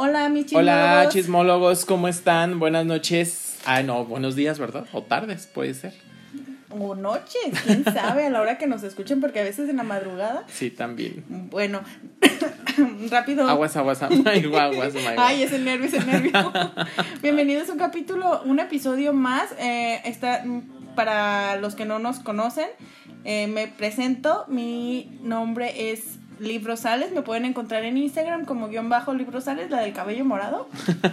Hola, mis chismólogos. Hola, chismólogos, ¿cómo están? Buenas noches. Ah, no, buenos días, ¿verdad? O tardes, puede ser. O noches, quién sabe, a la hora que nos escuchen, porque a veces en la madrugada. Sí, también. Bueno, rápido. Aguas, aguas, aguas, aguas, Ay, es el nervio, es el nervio. Bienvenidos a un capítulo, un episodio más. Eh, está, para los que no nos conocen, eh, me presento. Mi nombre es Librosales, me pueden encontrar en Instagram como guion bajo Librosales, la del cabello morado.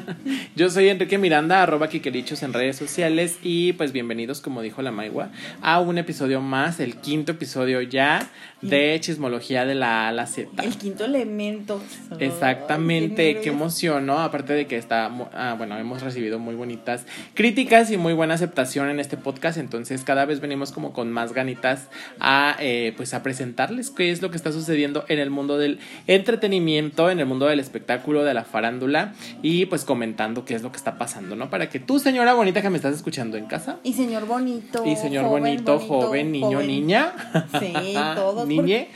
Yo soy Enrique Miranda, arroba Kikerichos en redes sociales y pues bienvenidos, como dijo la Maigua, a un episodio más, el quinto episodio ya de Chismología de la A la Z. El quinto elemento. Exactamente, qué, emoción, ¿no? Aparte de que está, ah, bueno, hemos recibido muy bonitas críticas y muy buena aceptación en este podcast, entonces cada vez venimos como con más ganitas a, eh, pues a presentarles qué es lo que está sucediendo en el mundo del entretenimiento, en el mundo del espectáculo, de la farándula y pues comentando qué es lo que está pasando, ¿no? Para que tú, señora bonita que me estás escuchando en casa. Y señor bonito. Y señor bonito, joven, niño, niña. Sí, todos. Niñe.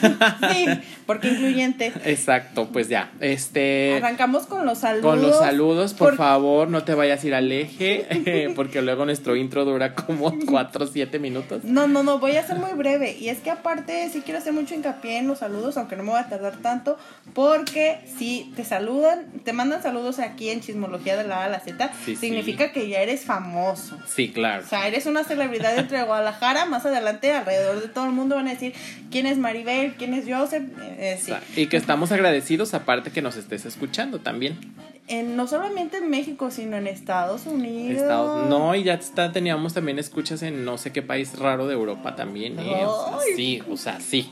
sí, porque incluyente. Exacto, pues ya. Este. Arrancamos con los saludos. Con los saludos, por, favor, no te vayas a ir al eje, porque luego nuestro intro dura como 4 o 7 minutos. No, no, no, voy a ser muy breve. Y es que aparte sí quiero hacer mucho hincapié en los saludos aunque no me voy a tardar tanto, porque si te saludan, te mandan saludos aquí en Chismología de la A a la Z, significa que ya eres famoso. Sí, claro. O sea, eres una celebridad dentro de Guadalajara, más adelante alrededor de todo el mundo van a decir quién es Maribel, quién es Joseph. Eh, sí. Y que estamos agradecidos aparte que nos estés escuchando también. En, no solamente en México, sino en Estados Unidos. no, y ya está, teníamos también escuchas en no sé qué país raro de Europa también. ¿eh? sí, o sea, sí.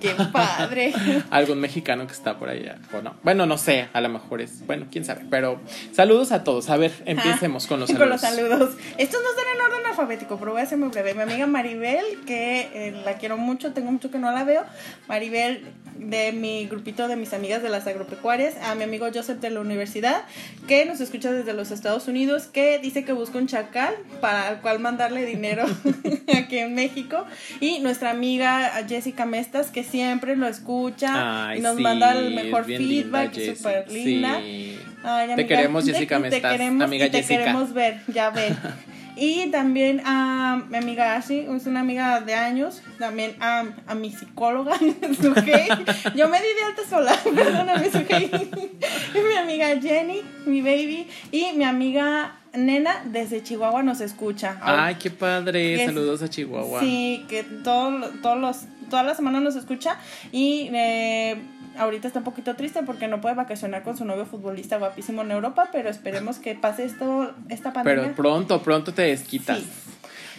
Qué padre. Algún mexicano que está por allá, o no. Bueno, no sé, a lo mejor es, bueno, quién sabe. Pero saludos a todos. A ver, empecemos con los saludos. Con los saludos. Estos no están en orden alfabético, pero voy a ser muy breve. Mi amiga Maribel, que eh, la quiero mucho, tengo mucho que no la veo. Maribel, de mi grupito de mis amigas de las agropecuarias. A mi amigo Joseph de la universidad, que nos escucha desde los Estados Unidos, que dice que busca un chacal para el cual mandarle dinero aquí en México. Y nuestra amiga Jessica Mestas, que siempre lo escucha y nos manda el mejor feedback, súper linda. te queremos, Jessica te, te queremos, Amiga te queremos ver, ya ven. Y también a mi amiga Ashley, es una amiga de años, también a, a mi psicóloga, Yo me di de alta sola, perdóname, Y mi amiga Jenny, mi baby, y mi amiga Nena desde Chihuahua nos escucha. Ay, qué padre. Saludos a Chihuahua. Sí, que todo, todos los, todas las semanas nos escucha y eh, ahorita está un poquito triste porque no puede vacacionar con su novio futbolista guapísimo en Europa, pero esperemos que pase esto, esta pandemia. Pero pronto, pronto te desquitas.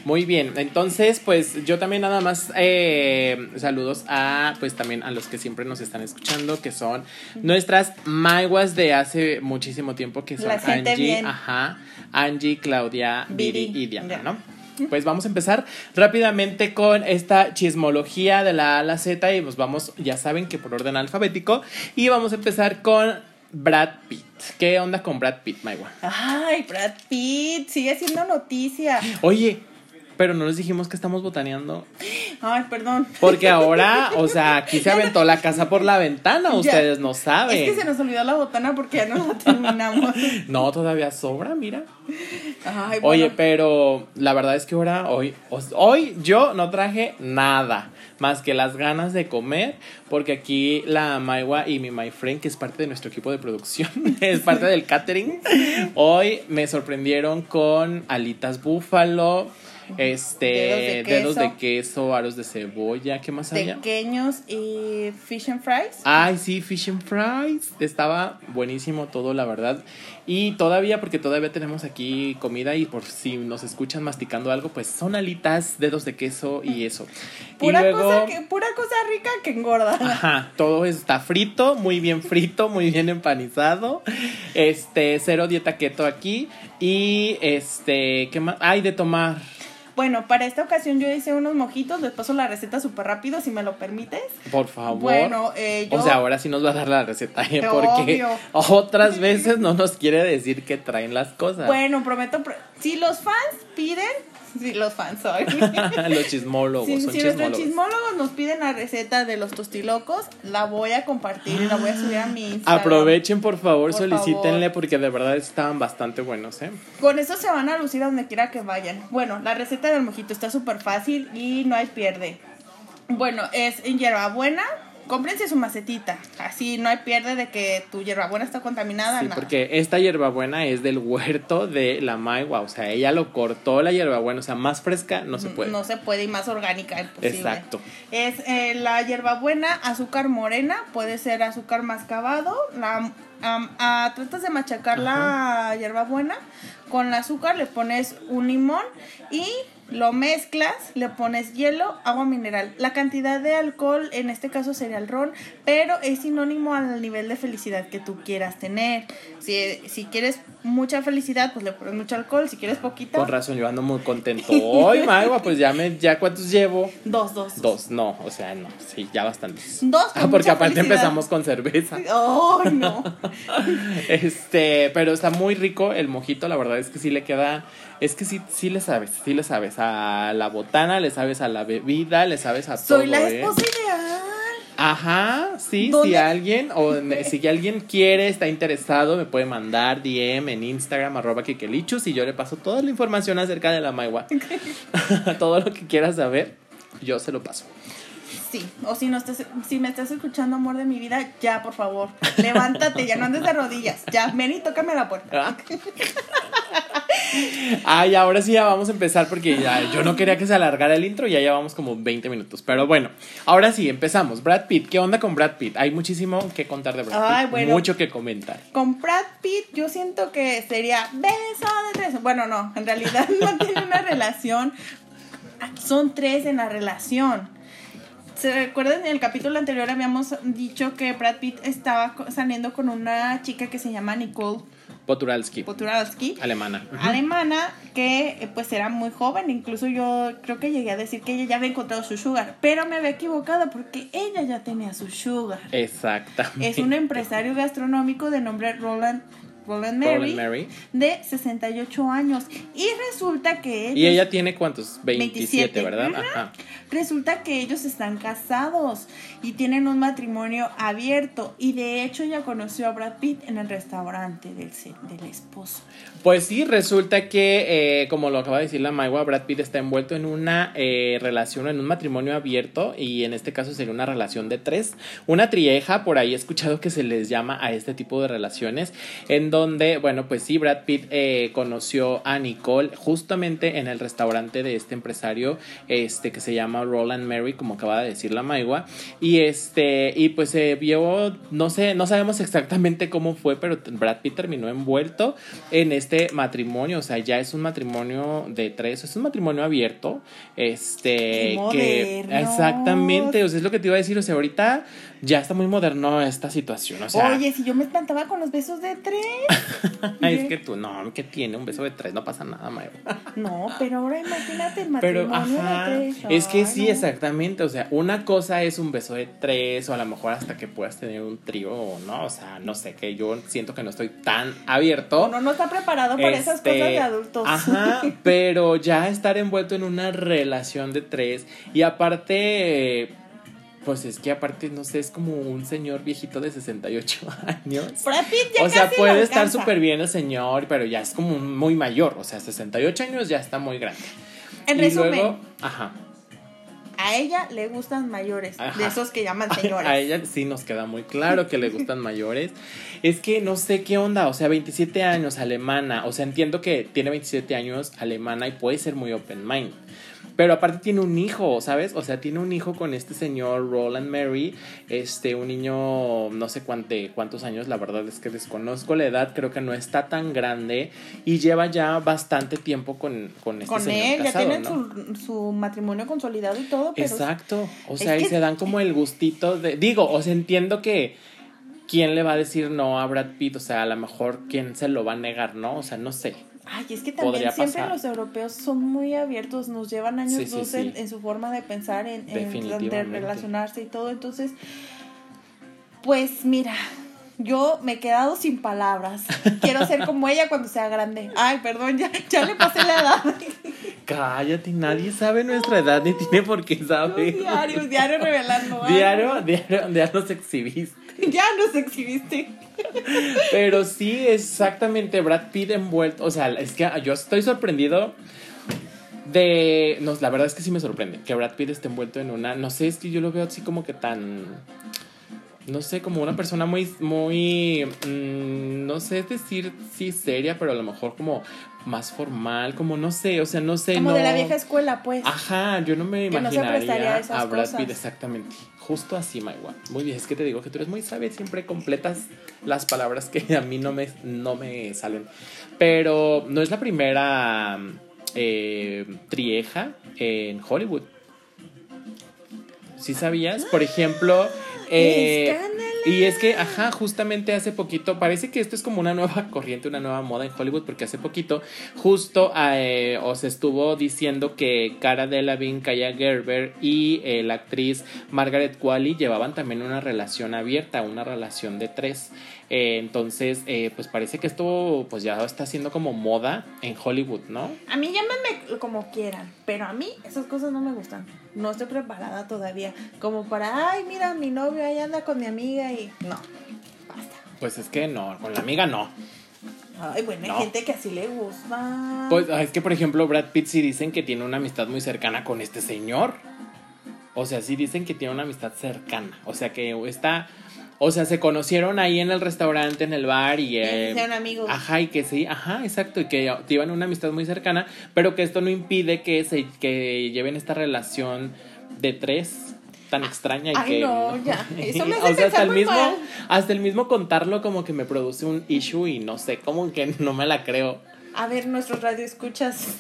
Muy bien, entonces pues yo también nada más eh, saludos a pues también a los que siempre nos están escuchando, que son nuestras maiguas de hace muchísimo tiempo, que son Angie, ajá, Angie, Claudia, Viri y Diana, ¿no? Pues vamos a empezar rápidamente con esta chismología de la A a la Z y nos vamos, ya saben que por orden alfabético, y vamos a empezar con Brad Pitt. ¿Qué onda con Brad Pitt, Maigua? Ay, Brad Pitt, sigue siendo noticia. Oye, pero no les dijimos que estamos botaneando. Ay, perdón. Porque ahora, o sea, aquí se aventó la casa por la ventana, ustedes no saben. Es que se nos olvidó la botana porque ya no la terminamos. no, todavía sobra, mira. Ay, Oye, pero la verdad es que ahora, hoy, hoy yo no traje nada más que las ganas de comer, porque aquí la Maiwa y mi My Friend, que es parte de nuestro equipo de producción, es parte del catering, hoy me sorprendieron con alitas búfalo este, dedos de, queso, aros de cebolla, ¿qué más había? Pequeños y fish and fries. Ay, sí, fish and fries. Estaba buenísimo todo, la verdad. Y todavía, porque todavía tenemos aquí comida y por si nos escuchan masticando algo, pues son alitas, dedos de queso y eso. Pura, cosa, que, pura cosa rica que engorda. Ajá, todo está frito, muy bien frito, muy bien empanizado. Este, cero dieta keto aquí. Y este, ¿qué más? Ay, de tomar bueno, para esta ocasión yo hice unos mojitos, les paso la receta súper rápido, si me lo permites. Por favor. Bueno, eh, yo... O sea, ahora sí nos va a dar la receta, ¿eh? porque otras veces no nos quiere decir que traen las cosas. Bueno, prometo, si los fans piden, Sí, los fans hoy. los chismólogos. Sí, son si nuestros chismólogos nos piden la receta de los tostilocos, la voy a compartir y la voy a subir a mi Instagram. Aprovechen, por favor, Por solicítenle favor. porque de verdad estaban bastante buenos, ¿eh? Con eso se van a lucir a donde quiera que vayan. Bueno, la receta del mojito está súper fácil y no hay pierde. Bueno, es en hierbabuena. Cómprense su macetita. Así no hay pierde de que tu hierbabuena está contaminada. Sí, nada. porque esta hierbabuena es del huerto de la Maigua, o sea, ella lo cortó la hierbabuena, o sea, más fresca no se puede. No se puede y más orgánica imposible. Exacto. Es eh, la hierbabuena, azúcar morena, puede ser azúcar mascabado. La, ah, tratas de machacar la hierbabuena con el azúcar, le pones un limón y lo mezclas, le pones hielo, agua mineral. La cantidad de alcohol en este caso sería el ron, pero es sinónimo al nivel de felicidad que tú quieras tener. Si, si quieres mucha felicidad, pues le pones mucho alcohol. Si quieres poquita, Con razón, yo ando muy contento. Hoy, Maigua, pues ya me, ya cuántos llevo. dos, dos. Dos, no, o sea, no, sí, ya bastantes. Dos. con Ah, porque mucha aparte felicidad. empezamos con cerveza. Oh, no. Este, pero está muy rico el mojito, la verdad es que sí le queda, es que sí, sí le sabes, sí le sabes a la botana, le sabes a la bebida, le sabes a todo. Soy la ¿eh? esposa ideal. Ajá, sí, si alguien o si alguien quiere, está interesado, me puede mandar DM en Instagram, arroba kikelichus y yo le paso toda la información acerca de la maigua. todo lo que quieras saber, yo se lo paso. Sí, o si no estás, si me estás escuchando, amor de mi vida, ya, por favor, levántate, ya no andes de rodillas, ya, ven y tócame la puerta. Ay, ahora sí ya vamos a empezar porque ya yo no quería que se alargara el intro, ya llevamos como 20 minutos. Pero bueno, ahora sí, empezamos. Brad Pitt, ¿qué onda con Brad Pitt? Hay muchísimo que contar de Brad Pitt, bueno. mucho que comentar. Con Brad Pitt, yo siento que sería beso de tres. Bueno, no, en realidad no tiene una relación. Son tres en la relación. ¿Se recuerdan? En el capítulo anterior habíamos dicho que Brad Pitt estaba saliendo con una chica que se llama Nicole Poturalski, Poturalski. alemana. Alemana que eh, pues era muy joven, incluso yo creo que llegué a decir que ella ya había encontrado su sugar, pero me había equivocado porque ella ya tenía su sugar. Exactamente. Es un empresario gastronómico de nombre Roland, Mary, de 68 años y resulta que ellos, Y ella tiene cuántos? 27, 27, ¿verdad? ajá. Ajá. resulta que ellos están casados y tienen un matrimonio abierto y de hecho ella conoció a Brad Pitt en el restaurante del, del esposo. Pues sí, resulta que, eh, como lo acaba de decir la Maigua, Brad Pitt está envuelto en una eh, relación, en un matrimonio abierto, y en este caso sería una relación de tres. Una trieja, por ahí he escuchado que se les llama a este tipo de relaciones, en donde, bueno, pues sí, Brad Pitt eh, conoció a Nicole justamente en el restaurante de este empresario, este, que se llama Roland Mary, como acaba de decir la Maigua, y este, y pues se vio, no sé, no sabemos exactamente cómo fue, pero Brad Pitt terminó envuelto en este matrimonio, o sea, ya es un matrimonio de tres, es un matrimonio abierto, este, Qué que exactamente, o sea, es lo que te iba a decir, o sea, ahorita ya está muy moderno esta situación, o sea, Oye, si yo me espantaba con los besos de tres. es que tú, no, que tiene un beso de tres, no pasa nada, Mayo. No, pero ahora imagínate el Pero, matrimonio ajá, de tres. es que sí, no. exactamente, o sea, una cosa es un beso de tres o a lo mejor hasta que puedas tener un trío o no, o sea, no sé, que yo siento que no estoy tan abierto. Uno no está preparado para esas Este, cosas de adultos. Ajá, pero ya estar envuelto en una relación de tres y aparte, pues es que aparte, no sé, es como un señor viejito de 68 años. Brad Pitt ya O sea, casi puede estar súper bien el señor, pero ya es como muy mayor, o sea, 68 años ya está muy grande. En y resumen, luego, ajá. a ella le gustan mayores, Ajá. de esos que llaman señores. A ella sí nos queda muy claro que le gustan mayores. Es que no sé qué onda, o sea, 27 años, alemana. O sea, entiendo que tiene 27 años, alemana, y puede ser muy open mind. Pero aparte tiene un hijo, ¿sabes? O sea, tiene un hijo con este señor Roland Mary, este, un niño, no sé cuánte, cuántos años, la verdad es que desconozco la edad, creo que no está tan grande y lleva ya bastante tiempo con, con este Con señor él, ya tienen ¿no? su, su matrimonio consolidado y todo, pero Exacto. O sea, y que- se dan como el gustito de. Digo, o sea, entiendo que. ¿Quién le va a decir no a Brad Pitt? O sea, a lo mejor quién se lo va a negar, ¿no? O sea, no sé. Ay, es que también siempre pasar. los europeos son muy abiertos, nos llevan años Sí, sí, luz en, sí. en su forma de pensar, en, en de relacionarse y todo. Entonces, pues mira, yo me he quedado sin palabras. Quiero ser como ella cuando sea grande. Ay, perdón, ya, ya le pasé la edad. Cállate, nadie sabe nuestra edad ni tiene por qué saber. Diario, diario revelando. Diario, diario, ya nos exhibiste. Ya nos exhibiste. Pero sí, exactamente, Brad Pitt envuelto. O sea, es que yo estoy sorprendido de. No, la verdad es que sí me sorprende que Brad Pitt esté envuelto en una. No sé, es que yo lo veo así como que tan. No sé, como una persona muy. muy mm, no sé decir sí seria, pero a lo mejor como más formal, como no sé, o sea, no sé. Como no, de la vieja escuela, pues. Ajá, yo no me Que no se imaginaría a Brad. Pitt exactamente. Justo así, Maiwa. Muy bien, es que te digo que tú eres muy sabia y siempre completas las palabras que a mí no me, no me salen. Pero no es la primera eh, trieja en Hollywood. ¿Sí sabías? Por ejemplo... eh. Y es que, ajá, justamente hace poquito, parece que esto es como una nueva corriente, una nueva moda en Hollywood, porque hace poquito justo eh, os estuvo diciendo que Cara Delevingne, Kaya Gerber y eh, la actriz Margaret Qualley llevaban también una relación abierta, una relación de tres. Eh, entonces, eh, pues parece que esto pues ya está siendo como moda en Hollywood, ¿no? A mí llámenme como quieran, pero a mí esas cosas no me gustan. No estoy preparada todavía. Como para, ay, mira, mi novio ahí anda con mi amiga y. No, basta. Pues es que no, con la amiga no. Ay, bueno, No. hay gente que así le gusta. Pues ah, es que, por ejemplo, Brad Pitt sí dicen que tiene una amistad muy cercana con este señor. O sea, sí dicen que tiene una amistad cercana. O sea, que está. O sea, se conocieron ahí en el restaurante, en el bar y. Eh, sean amigos. Ajá, y que sí, ajá, exacto, y que llevan una amistad muy cercana, pero que esto no impide que se que lleven esta relación de tres tan extraña y Ay, que no, ya. Eso me hace o sea, hasta el mismo mal. hasta el mismo contarlo como que me produce un issue y no sé, como que no me la creo. A ver, nuestros radioescuchas.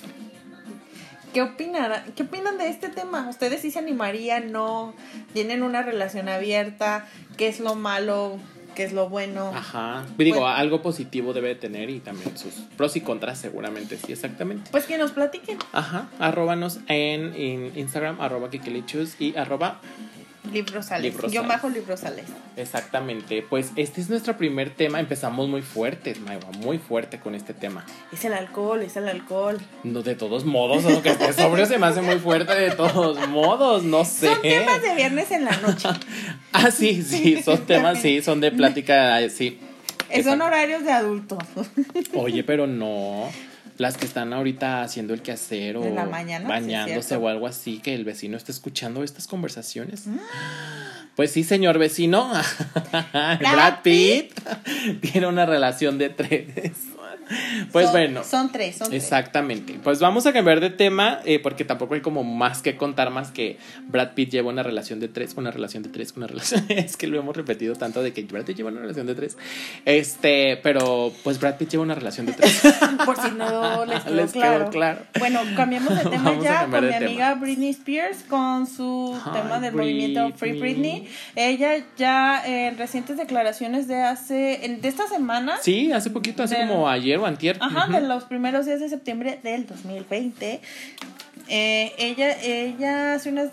¿Qué opinarán? ¿Qué opinan de este tema? ¿Ustedes sí se animarían? ¿No? ¿Tienen una relación abierta? ¿Qué es lo malo? ¿Qué es lo bueno? Ajá. Digo, Bueno. algo positivo debe de tener y también sus pros y contras seguramente, sí, exactamente. Pues que nos platiquen. Ajá, arróbanos en, en Instagram, arroba kikilichus y arroba Librosales. Librosales. Yo bajo Librosales. Exactamente, pues este es nuestro primer tema. Empezamos muy fuertes, Maiva, muy fuerte con este tema. Es el alcohol, es el alcohol. No, de todos modos, aunque esté sobrio, se me hace muy fuerte de todos modos, no sé. Son temas de viernes en la noche. Ah, sí, sí, son temas, sí, son de plática, sí. Eh, Son horarios de adultos. Oye, pero no. Las que están ahorita haciendo el quehacer o En la mañana, sí, bañándose o algo así, que el vecino esté escuchando estas conversaciones. Mm. Pues sí, señor vecino. Brad Pitt tiene una relación de tres. Pues Son- bueno. Son tres, son tres. Exactamente. Pues vamos a cambiar de tema eh, porque tampoco hay como más que contar más que Brad Pitt lleva una relación de tres, una relación de tres, una relación. es que lo hemos repetido tanto de que Brad Pitt lleva una relación de tres. Este, pero pues Brad Pitt lleva una relación de tres. Por si no les quedó Les quedó claro. claro. Bueno, cambiamos de tema Vamos ya con mi tema. amiga Britney Spears con su tema del movimiento Free Britney. Ella ya en recientes declaraciones de hace de esta semana, Sí, hace poquito, hace como ayer o antier. ajá, de los primeros días de septiembre del 2020, eh, ella ella hace unas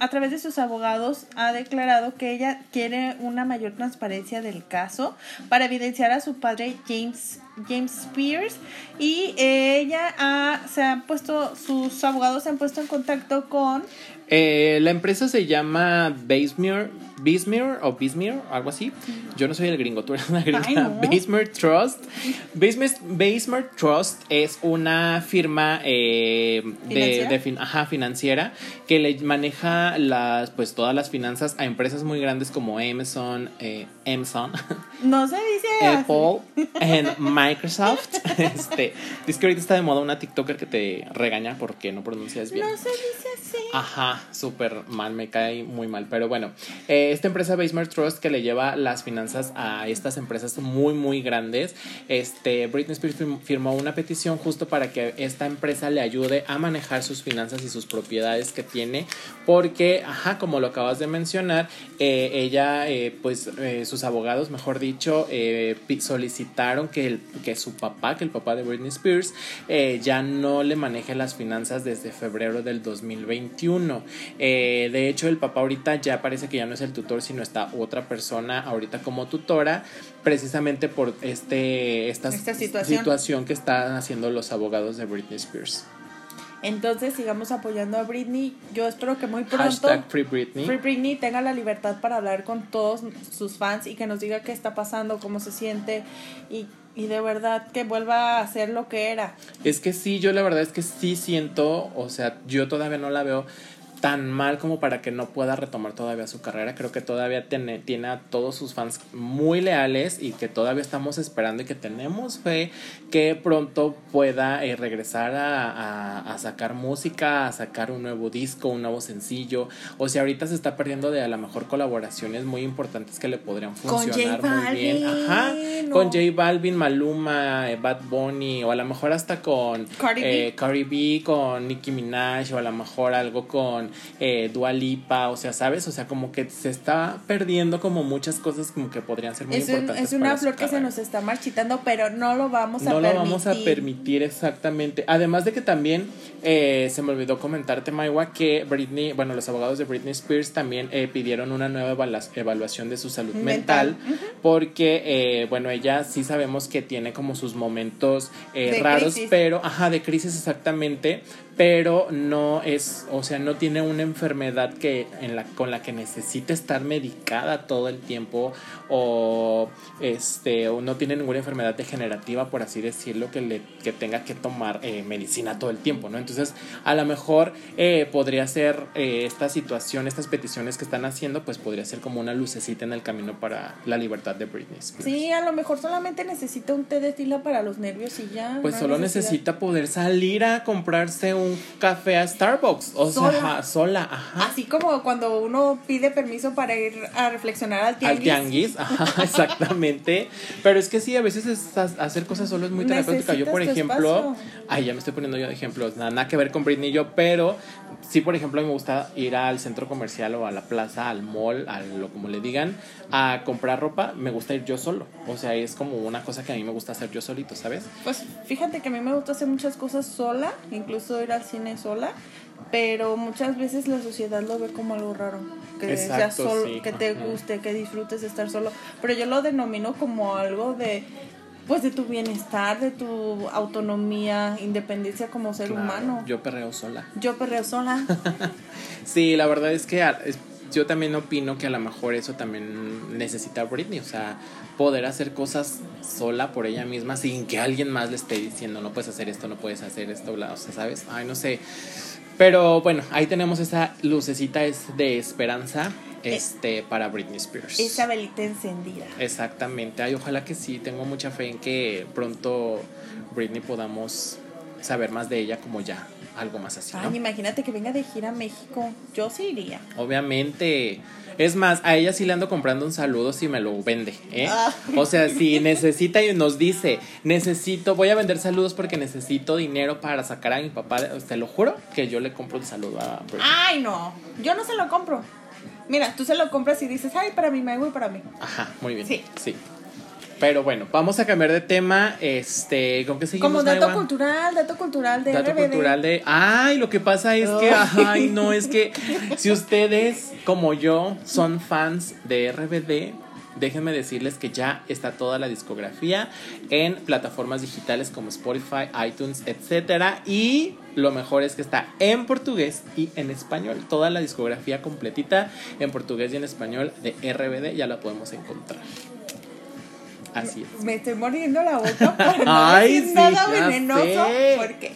a través de sus abogados ha declarado que ella quiere una mayor transparencia del caso para evidenciar a su padre James James Spears. Y eh, ella ha- se ha puesto sus abogados se han puesto en contacto con Eh, la empresa se llama Basmere, Bismere o Bismere, algo así. Yo no soy el gringo, tú eres la gringa. Ay, no. Basmere Trust. Basmere, Basmere Trust es una firma eh, de, fin- ajá, financiera que le maneja las, pues, todas las finanzas a empresas muy grandes como Amazon, eh, Amazon, no se dice. Apple, en Microsoft. Este, es que ahorita está de moda una TikToker que te regaña porque no pronuncias bien. no se dice así Ajá, súper mal, me cae muy mal. Pero bueno, eh, esta empresa Basement Trust que le lleva las finanzas a estas empresas muy, muy grandes, este, Britney Spears firm- firmó una petición justo para que esta empresa le ayude a manejar sus finanzas y sus propiedades que tiene, porque, ajá, como lo acabas de mencionar, eh, ella, eh, pues, eh, sus abogados, mejor dicho, solicitaron que, que su papá, que el papá de Britney Spears, ya no le maneje las finanzas desde febrero del 2021. Eh, de hecho, el papá ahorita ya parece que ya no es el tutor, sino está otra persona ahorita como tutora, precisamente por este, esta, Esta situación. situación que están haciendo los abogados de Britney Spears. Entonces sigamos apoyando a Britney. Yo espero que muy pronto Free Britney. Free Britney tenga la libertad para hablar con todos sus fans y que nos diga qué está pasando, cómo se siente y, y de verdad que vuelva a ser lo que era. Es que sí, yo la verdad es que sí siento, o sea, yo todavía no la veo tan mal como para que no pueda retomar todavía su carrera. Creo que todavía tiene, tiene a todos sus fans muy leales y que todavía estamos esperando y que tenemos fe que pronto pueda eh, regresar a, a, a, sacar música, a sacar un nuevo disco, un nuevo sencillo. O sea, ahorita se está perdiendo de a lo mejor colaboraciones muy importantes que le podrían funcionar con muy bien. Ajá. no. Con J Balvin, Maluma, eh, Bad Bunny, o a lo mejor hasta con Cardi B. eh, Cardi B, con Nicki Minaj, o a lo mejor algo con eh, Dua Lipa, o sea, ¿sabes? O sea, como que se está perdiendo como muchas cosas como que podrían ser muy Es, un- importantes. es una flor que se nos está marchitando, pero no lo vamos a No lo permitir. vamos a permitir exactamente. Además de que también eh, se me olvidó comentarte, Maiwa, que Britney, bueno, los abogados de Britney Spears también eh, pidieron una nueva evaluación de su salud mental, Mental. porque, eh, bueno, ella sí sabemos que tiene como sus momentos raros, crisis. pero, ajá, de crisis exactamente, pero no es, o sea, no tiene una enfermedad que en la con la que necesite estar medicada todo el tiempo o este o no tiene ninguna enfermedad degenerativa por así decirlo que le que tenga que tomar eh, medicina todo el tiempo, ¿no? Entonces, a lo mejor eh, podría ser eh, esta situación, estas peticiones que están haciendo, pues podría ser como una lucecita en el camino para la libertad de Britney Spears. Sí, a lo mejor solamente necesita un té de tila para los nervios y ya. Pues no solo necesita poder salir a comprarse un café a Starbucks. O Sola. sea, ajá, sola, ajá. Así como cuando uno pide permiso para ir a reflexionar al Al tianguis. tianguis, ajá, exactamente. Pero es que sí, a veces es- hacer cosas solo es muy terapéutica. Yo, por ejemplo, espacio. ay, ya me estoy poniendo yo de ejemplos, nada, nada que ver con Britney y yo, pero sí, por ejemplo, a mí me gusta ir al centro comercial o a la plaza, al mall, a lo como le digan, a comprar ropa. Me gusta ir yo solo. O sea, es como una cosa que a mí me gusta hacer yo solito, ¿sabes? Pues fíjate que a mí me gusta hacer muchas cosas sola, incluso ir al cine sola, pero muchas veces la sociedad lo ve como algo raro, que Exacto, solo, sí. que te guste, que disfrutes de estar solo, pero yo lo denomino como algo de pues de tu bienestar, de tu autonomía, independencia como ser Claro, humano. Yo, Yo perreo sola. perreo sola. Sí, la verdad es que a- es- yo también opino que a lo mejor eso también necesita Britney, o sea, poder hacer cosas sola por ella misma sin que alguien más le esté diciendo no puedes hacer esto, no puedes hacer esto, bla, o sea, ¿sabes? Ay, no sé. Pero bueno, ahí tenemos esa lucecita de esperanza este para Britney Spears. Esa velita encendida. Exactamente. Ay, ojalá que sí, tengo mucha fe en que pronto Britney podamos saber más de ella como ya algo más así, ¿no? Ay, imagínate que venga de gira a México. Yo sí iría. Obviamente. Es más, a ella sí le ando comprando un saludo si me lo vende, ¿eh? Ah. O sea, si necesita y nos dice, necesito, voy a vender saludos porque necesito dinero para sacar a mi papá, te lo juro que yo le compro un saludo a Britney. Ay, no. Yo no se lo compro. Mira, tú se lo compras y dices, ay, para mí, me voy para mí. Ajá, muy bien. Sí. Sí. Pero bueno, vamos a cambiar de tema. Este, ¿con qué seguimos? Como dato Maiwa? cultural, dato cultural de Dato RBD. cultural de. Ay, lo que pasa es que. Ay, no, es que. Si ustedes, como yo, son fans de RBD, déjenme decirles que ya está toda la discografía en plataformas digitales como Spotify, iTunes, etcétera. Y lo mejor es que está en portugués y en español. Toda la discografía completita en portugués y en español de RBD ya la podemos encontrar. Así es. Me estoy mordiendo la boca para no Ay, decir sí, nada venenoso. sé. Porque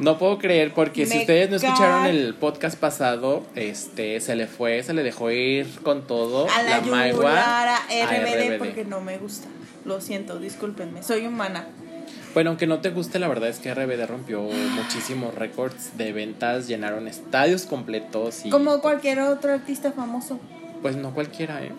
No puedo creer porque si Me ustedes no escucharon el podcast pasado, este se le fue, se le dejó ir con todo a la, Maigua yugular a a RBD, porque no me gusta. Lo siento, discúlpenme. Soy humana. Bueno, aunque no te guste, la verdad es que RBD rompió muchísimos récords de ventas, llenaron estadios completos y Como cualquier otro artista famoso. pues no cualquiera, ¿eh?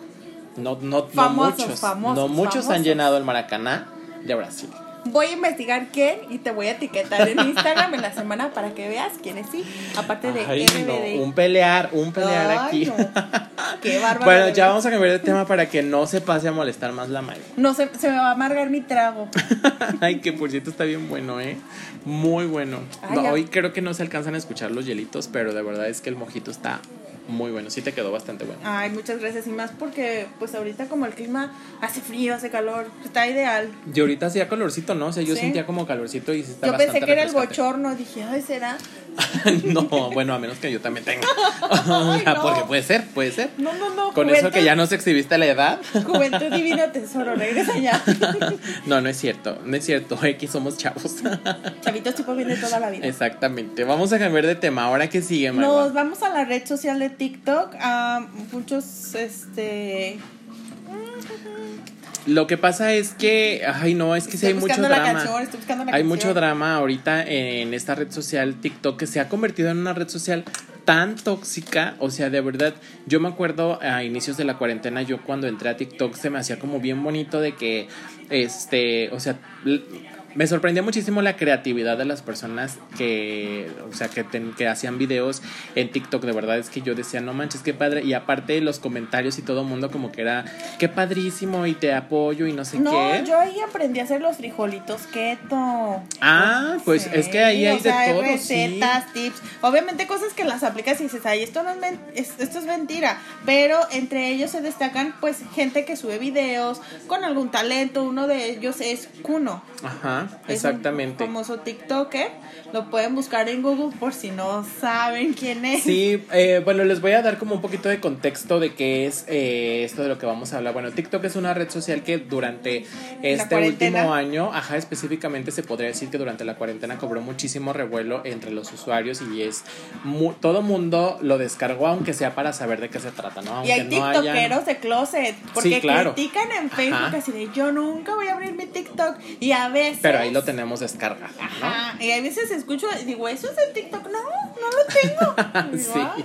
No, no, Famosos, no muchos, famosos, no muchos famosos. han llenado el Maracaná de Brasil. Voy a investigar quién y te voy a etiquetar en Instagram en la semana para que veas quiénes sí. Aparte de Ay, RBD. no, un pelear, un pelear Ay, aquí. no. Qué bárbaro. bueno, ya vamos a cambiar de tema para que no se pase a molestar más la Maigua. No, se, se me va a amargar mi trago. Ay, que por cierto está bien bueno, ¿eh? Muy bueno. Ay, No, ya. hoy creo que no se alcanzan a escuchar los hielitos, pero de verdad es que el mojito está muy bueno, sí te quedó bastante bueno. Ay, muchas gracias. Y más porque, pues ahorita como el clima hace frío, hace calor, está ideal. Y ahorita hacía calorcito, ¿no? O sea, yo Sí. sentía como calorcito y está Yo pensé bastante que era el refrescante. bochorno, dije, ay, ¿será? no, bueno, a menos que yo también tenga. Ay, no. Porque puede ser, puede ser. No, no, no. Con eso que ya nos exhibiste la edad. Juventud divino tesoro, regresa ya. No, no es cierto, no es cierto. X somos chavos. Chavitos tipo bien de toda la vida. Exactamente. Vamos a cambiar de tema. Ahora que sigue, Nos Marwa? vamos a la red social de TikTok. A muchos, este. Lo que pasa es que, ay no, es que sí Estoy hay mucho drama. canción, estoy buscando la hay canción. mucho drama ahorita en esta red social TikTok que se ha convertido en una red social tan tóxica, o sea, de verdad, yo me acuerdo a inicios de la cuarentena, yo cuando entré a TikTok se me hacía como bien bonito de que, este, o sea, me sorprendía muchísimo la creatividad de las personas que, o sea, que, ten- que hacían videos en TikTok. De verdad es que yo decía, no manches, qué padre. Y aparte los comentarios y todo el mundo como que era, qué padrísimo y te apoyo y no sé No, qué. yo ahí aprendí a hacer los frijolitos keto. Ah, pues es que ahí hay o sea, de todo, recetas, tips. Obviamente cosas que las aplicas y dices, ay, esto no es, men- es- esto es mentira. Pero entre ellos se destacan, pues, gente que sube videos con algún talento. Uno de ellos es Kuno. Ajá, Es exactamente. Un famoso TikToker. Lo pueden buscar en Google por si no saben quién es. Sí, eh, bueno, les voy a dar como un poquito de contexto de qué es eh, esto de lo que vamos a hablar. Bueno, TikTok es una red social que durante este último año, ajá, específicamente se podría decir que durante la cuarentena cobró muchísimo revuelo entre los usuarios y es mu- todo mundo lo descargó aunque sea para saber de qué se trata, ¿no? Y hay Aunque no hayan- tiktokeros de closet, porque Sí, claro. critican en Facebook Ajá. así de yo nunca voy a abrir mi TikTok. Y a veces... Pero ahí lo tenemos descargado, ¿no? Ajá, y a veces escucho digo, ¿eso es el TikTok? No, no lo tengo. Sí.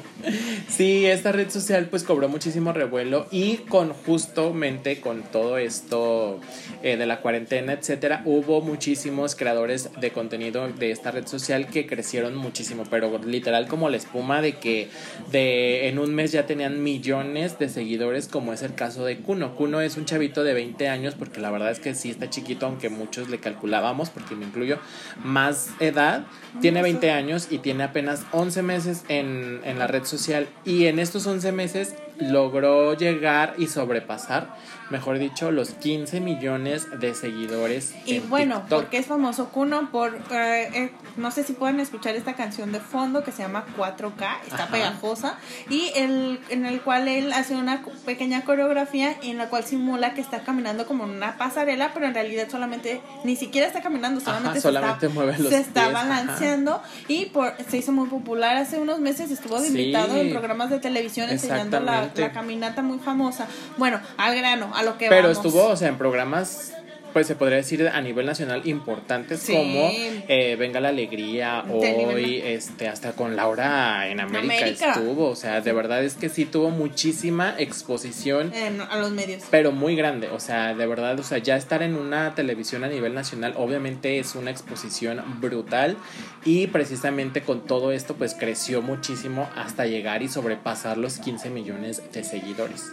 Sí, esta red social pues cobró muchísimo revuelo y con justamente con todo esto eh, de la cuarentena, etcétera, hubo muchísimos creadores de contenido de esta red social que crecieron muchísimo, pero literal como la espuma de que de en un mes ya tenían millones de seguidores, como es el caso de Kuno. Kuno es un chavito de 20 años, porque la verdad es que sí está chiquito, aunque muchos le calculábamos, porque me incluyo más edad. Tiene 20 años y tiene apenas 11 meses en, en la red social. Y en estos 11 meses logró llegar y sobrepasar, mejor dicho, los 15 millones de seguidores. Y en bueno, TikTok. porque es famoso Kuno por, eh, eh, no sé si pueden escuchar esta canción de fondo que se llama 4K, está Ajá. pegajosa, y el, en el cual él hace una pequeña coreografía en la cual simula que está caminando como en una pasarela, pero en realidad solamente, ni siquiera está caminando, Ajá, solamente, solamente se está, mueve los se está pies, ajá. balanceando y por, se hizo muy popular hace unos meses, estuvo de Sí. invitado en programas de televisión enseñando la caminata muy famosa. Bueno, al grano, a lo que Pero vamos. estuvo, o sea, en programas, pues se podría decir a nivel nacional importantes Sí. como eh, Venga la Alegría, De hoy, este, hasta con Laura en América, América. estuvo. O sea, de verdad es que sí tuvo muchísima exposición. en- a los medios. Pero muy grande, o sea, de verdad, o sea, ya estar en una televisión a nivel nacional obviamente es una exposición brutal y precisamente con todo esto pues creció muchísimo hasta llegar y sobrepasar los 15 millones de seguidores.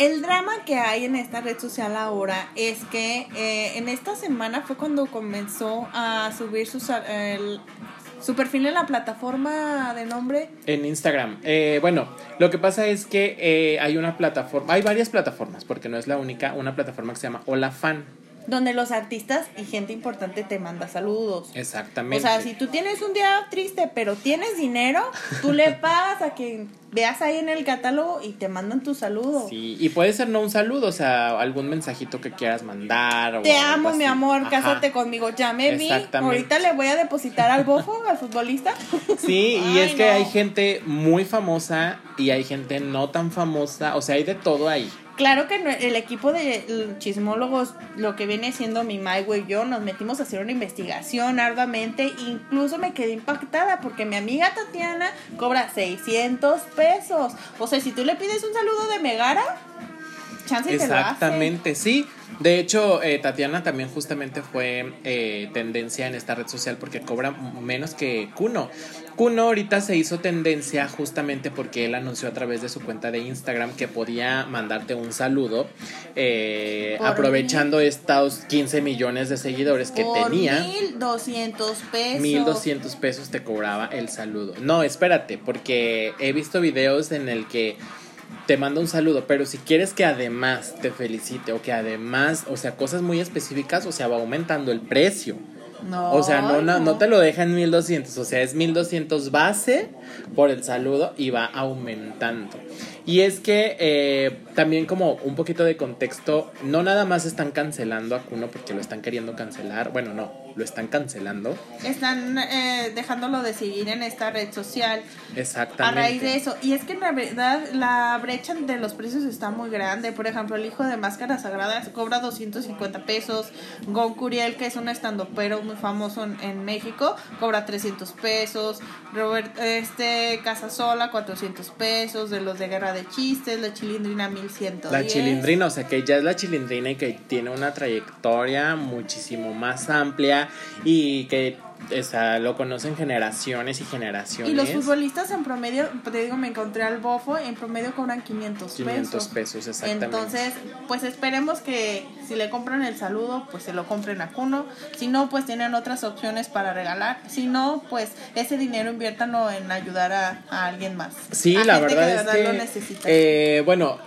El drama que hay en esta red social ahora es que eh, en esta semana fue cuando comenzó a subir su perfil en la plataforma de nombre. En Instagram. Eh, bueno, lo que pasa es que eh, hay una plataforma, hay varias plataformas, porque no es la única, una plataforma que se llama Hola Fan. Donde los artistas y gente importante te manda saludos. Exactamente. O sea, si tú tienes un día triste, pero tienes dinero, tú le pagas a que veas ahí en el catálogo y te mandan tu saludo. Sí, y puede ser no un saludo, o sea, algún mensajito que quieras mandar. o Te amo, mi amor, Ajá. cásate conmigo. Ya me vi. Ahorita le voy a depositar al bofo, al futbolista. Sí, y Ay, es que no. hay gente muy famosa y hay gente no tan famosa, o sea, hay de todo ahí. Claro que el equipo de chismólogos, lo que viene siendo mi Maigüe y yo, nos metimos a hacer una investigación arduamente. Incluso me quedé impactada porque mi amiga Tatiana cobra 600 pesos. O sea, si tú le pides un saludo de Megara, chance y te lo. Exactamente, sí. De hecho, eh, Tatiana también justamente fue eh, tendencia en esta red social porque cobra menos que Kuno. Kuno ahorita se hizo tendencia justamente porque él anunció a través de su cuenta de Instagram que podía mandarte un saludo eh, aprovechando estos 15 millones de seguidores que Por tenía. 1200 pesos. 1200 pesos te cobraba el saludo. No, espérate, porque he visto videos en el que te manda un saludo, pero si quieres que además te felicite o que además, o sea, cosas muy específicas, o sea, va aumentando el precio. No, O sea, no, no, no te lo deja en 1200, o sea, es 1200 base por el saludo y va aumentando. Y es que eh, también como un poquito de contexto, no nada más están cancelando a Kuno porque lo están queriendo cancelar, bueno, no, lo están cancelando. Están eh, dejándolo de seguir en esta red social Exactamente. a raíz de eso. Y es que en la verdad la brecha de los precios está muy grande. Por ejemplo, el hijo de Máscara Sagrada cobra 250 pesos. Gon Curiel, que es un estandopero muy famoso en, en México, cobra 300 pesos. Robert, este Casasola, 400 pesos. De los de Guerra de Chistes, la Chilindrina, 1110. La chilindrina, o sea que ya es la chilindrina y que tiene una trayectoria muchísimo más amplia y que o sea, lo conocen generaciones y generaciones. Y los futbolistas en promedio, te digo, me encontré al bofo, en promedio cobran 500 pesos. 500 pesos, exactamente. Entonces, pues esperemos que si le compran el saludo, pues se lo compren a Kuno. Si no, pues tienen otras opciones para regalar. Si no, pues ese dinero inviértanlo en ayudar a, a alguien más. Sí, A la gente verdad que de es que, lo necesita. eh, bueno,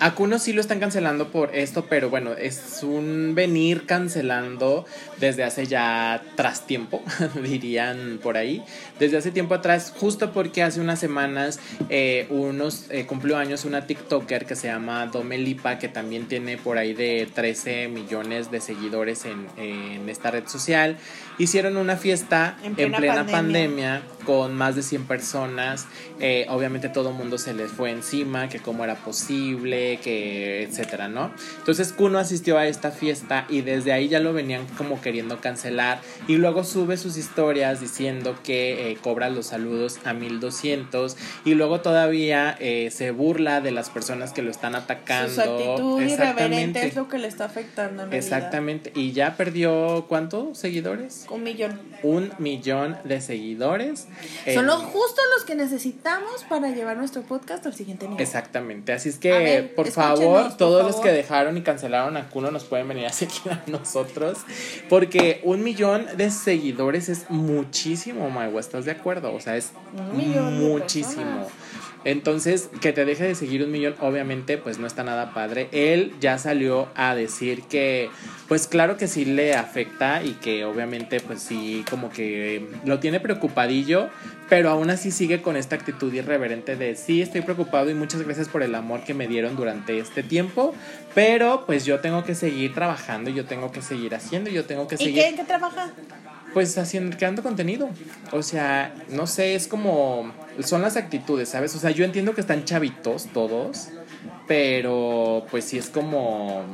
a Kuno sí lo están cancelando por esto, pero bueno, es un venir cancelando desde hace ya tras tiempo, dirían por ahí, desde hace tiempo atrás, justo porque hace unas semanas eh, unos eh, cumplió años una TikToker que se llama Domelipa, que también tiene por ahí de 13 millones de seguidores en, en esta red social. Hicieron una fiesta En en plena plena, pandemia. pandemia con más de 100 personas. Eh, obviamente todo el mundo se les fue encima, que cómo era posible, que etcétera, ¿no? Entonces Kuno asistió a esta fiesta y desde ahí ya lo venían como queriendo cancelar y luego sube sus historias diciendo que eh, cobra los saludos a 1200 y luego todavía eh, se burla de las personas que lo están atacando. Su actitud irreverente es lo que le está afectando en. Exactamente. Y ya perdió ¿cuántos seguidores? Un millón. Un millón de seguidores. Son Eh, los justos los que necesitamos para llevar nuestro podcast al siguiente nivel. Exactamente, así es que por escúchenos, favor, por todos los que dejaron y cancelaron a Kuno nos pueden venir a seguir a nosotros, porque un millón de seguidores es muchísimo, Maigua, ¿estás de acuerdo? O sea, es Un millón de muchísimo. Entonces, que te deje de seguir un millón, obviamente, pues no está nada padre. Él ya salió a decir que, pues claro que sí le afecta y que obviamente, pues sí, como que lo tiene preocupadillo, pero aún así sigue con esta actitud irreverente de sí, estoy preocupado y muchas gracias por el amor que me dieron durante este tiempo, pero pues yo tengo que seguir trabajando, yo tengo que seguir haciendo, yo tengo que ¿Y seguir qué, en qué trabaja? Pues haciendo, creando contenido. O sea, no sé, es como, son las actitudes, ¿sabes? O sea, yo entiendo que están chavitos todos, pero pues sí es como,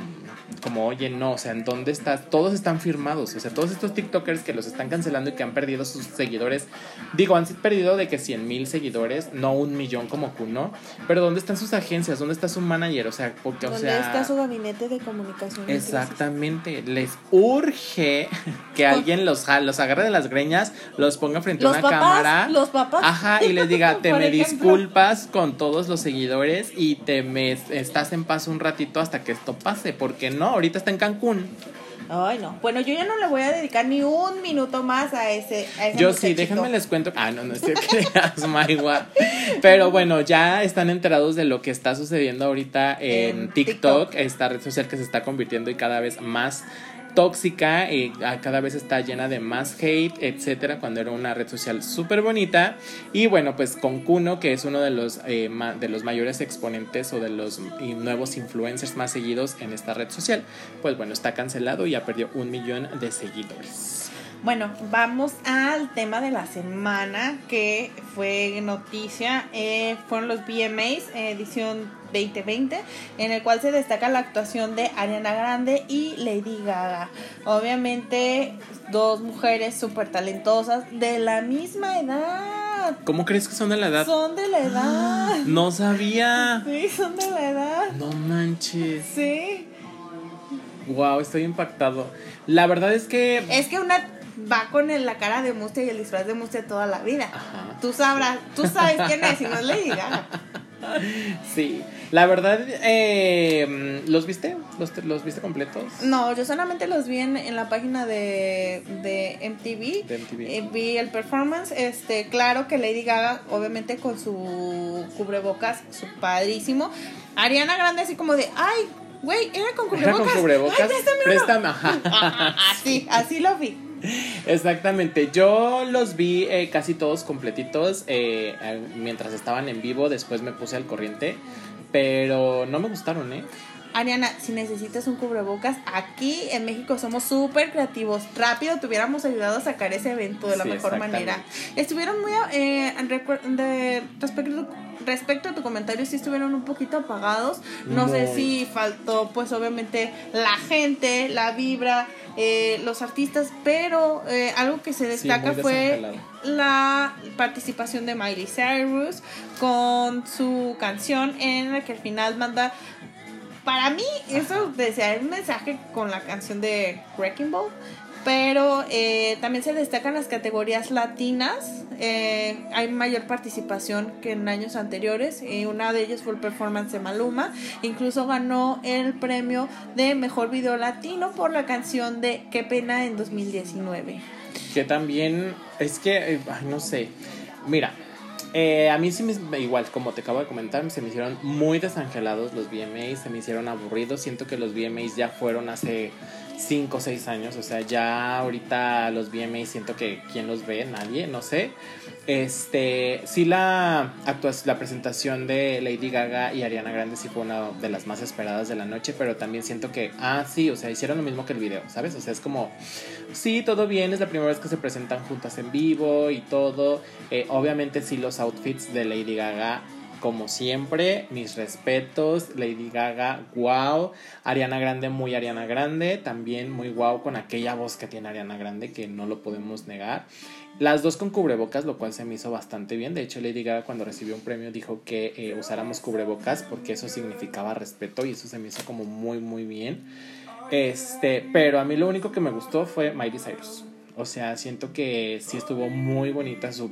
como, oye, no, o sea, ¿en dónde estás? Todos están firmados, o sea, todos estos TikTokers que los están cancelando y que han perdido sus seguidores, digo, han perdido de que 100 mil seguidores, no un millón como Kuno, pero ¿dónde están sus agencias? ¿Dónde está su manager? O sea, porque, o ¿Dónde sea... está su gabinete de comunicación? Exactamente, les urge que alguien los, los agarre de las greñas, los ponga frente a una papás, cámara. los papás. Ajá, y les diga, te me ejemplo. disculpas con todos los seguidores y te me estás en paz un ratito hasta que esto pase, porque no, ahorita está en Cancún. Ay, no. Bueno, yo ya no le voy a dedicar ni un minuto más a ese. A ese Yo sí, déjenme les cuento. Ah, no, no es que creas. Pero bueno, ya están enterados de lo que está sucediendo ahorita en, En TikTok, TikTok. esta red social que se está convirtiendo y cada vez más tóxica ah, cada vez está llena de más hate, etcétera, cuando era una red social súper bonita. Y bueno, pues con Kuno, que es uno de los, eh, de los mayores exponentes o de los nuevos influencers más seguidos en esta red social, pues bueno, está cancelado y ya perdió un millón de seguidores. Bueno, vamos al tema de la semana que fue noticia. eh, fueron los VMAs, eh, edición 2020, en el cual se destaca la actuación de Ariana Grande y Lady Gaga. Obviamente, dos mujeres súper talentosas de la misma edad. ¿Cómo crees que son de la edad? Son de la edad. No sabía. Sí, son de la edad. No manches. Sí. Wow, estoy impactado. La verdad es que. Es que una va con el- la cara de Mustia y el disfraz de Mustia toda la vida. Ajá. Tú sabrás, tú sabes quién es y no es Lady Gaga. Sí. La verdad, eh, ¿los viste? ¿Los, ¿Los viste completos? No, yo solamente los vi en, en la página de, de MTV. De MTV. Eh, vi el performance. Este, claro que Lady Gaga, obviamente con su cubrebocas, su padrísimo. Ariana Grande así como de, ay, güey, era con Era cubrebocas. con cubrebocas. Ay, préstamelo". Préstame, ajá. Así, así lo vi. Exactamente, yo los vi eh, casi todos completitos eh, eh, mientras estaban en vivo, después me puse al corriente, pero no me gustaron, ¿eh? Ariana, si necesitas un cubrebocas, aquí en México somos súper creativos. Rápido te hubiéramos ayudado a sacar ese evento de la Sí, mejor manera. Estuvieron muy... Eh, de, respecto, respecto a tu comentario, sí estuvieron un poquito apagados. No sé si faltó, pues obviamente, la gente, la vibra, eh, los artistas, pero eh, algo que se destaca fue. La participación de Miley Cyrus con su canción en la que al final manda para mí eso desea un mensaje con la canción de Wrecking Ball pero eh, también se destacan las categorías latinas eh, hay mayor participación que en años anteriores y una de ellas fue el performance de Maluma incluso ganó el premio de mejor video latino por la canción de Qué pena en 2019 Que también, es que, eh, ay, no sé, mira, eh, a mí sí me, igual, como te acabo de comentar, se me hicieron muy desangelados los VMAs, se me hicieron aburridos, siento que los VMAs ya fueron hace 5 o 6 años, o sea, ya ahorita los VMAs siento que quién los ve, nadie, no sé. Este, sí la la presentación de Lady Gaga y Ariana Grande sí fue una de las más esperadas de la noche, pero también siento que, ah, sí, o sea, hicieron lo mismo que el video, ¿sabes? O sea, es como, sí, todo bien, es la primera vez que se presentan juntas en vivo y todo. Eh, obviamente sí los outfits de Lady Gaga como siempre, mis respetos, Lady Gaga, wow, Ariana Grande, muy Ariana Grande, también muy wow con aquella voz que tiene Ariana Grande, que no lo podemos negar. Las dos con cubrebocas, lo cual se me hizo bastante bien. De hecho, Lady Gaga cuando recibió un premio dijo que eh, usáramos cubrebocas porque eso significaba respeto y eso se me hizo como muy, muy bien. Este, pero a mí lo único que me gustó fue Miley Cyrus. O sea, siento que sí estuvo muy bonita su,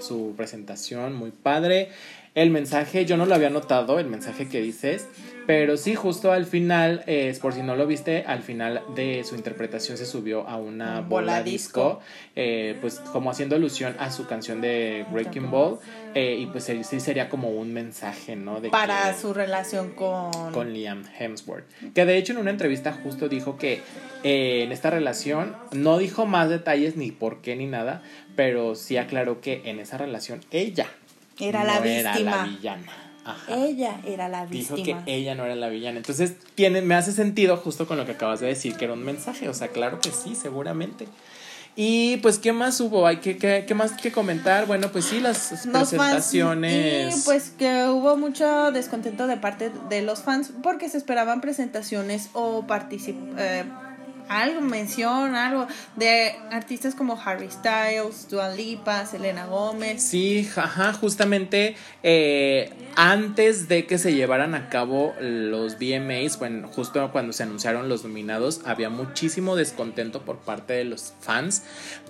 su presentación, muy padre. El mensaje, yo no lo había notado, el mensaje que dices, pero sí, justo al final, eh, por si no lo viste, al final de su interpretación se subió a una bola, Bola disco, disco. eh, pues como haciendo alusión a su canción de Breaking Ball, eh, y pues sí sería como un mensaje, ¿no? De para que- su relación con, con Liam Hemsworth. Que de hecho en una entrevista justo dijo que eh, en esta relación no dijo más detalles ni por qué ni nada, pero sí aclaró que en esa relación ella era no la era la víctima villana. Ajá. ella era la Dijo víctima que ella no era la villana. Entonces, tiene, me hace sentido justo con lo que acabas de decir, que era un mensaje. O sea, claro que sí, seguramente. Y pues, ¿qué más hubo? ¿Hay que, qué, qué más que comentar? Bueno, pues sí, las Los fans, presentaciones. y pues que hubo mucho descontento de parte de los fans porque se esperaban presentaciones o particip eh, algo, mención, algo de artistas como Harry Styles, Dua Lipa, Selena Gómez. Sí, ajá, justamente eh, antes de que se llevaran a cabo los VMAs, bueno, justo cuando se anunciaron los nominados, había muchísimo descontento por parte de los fans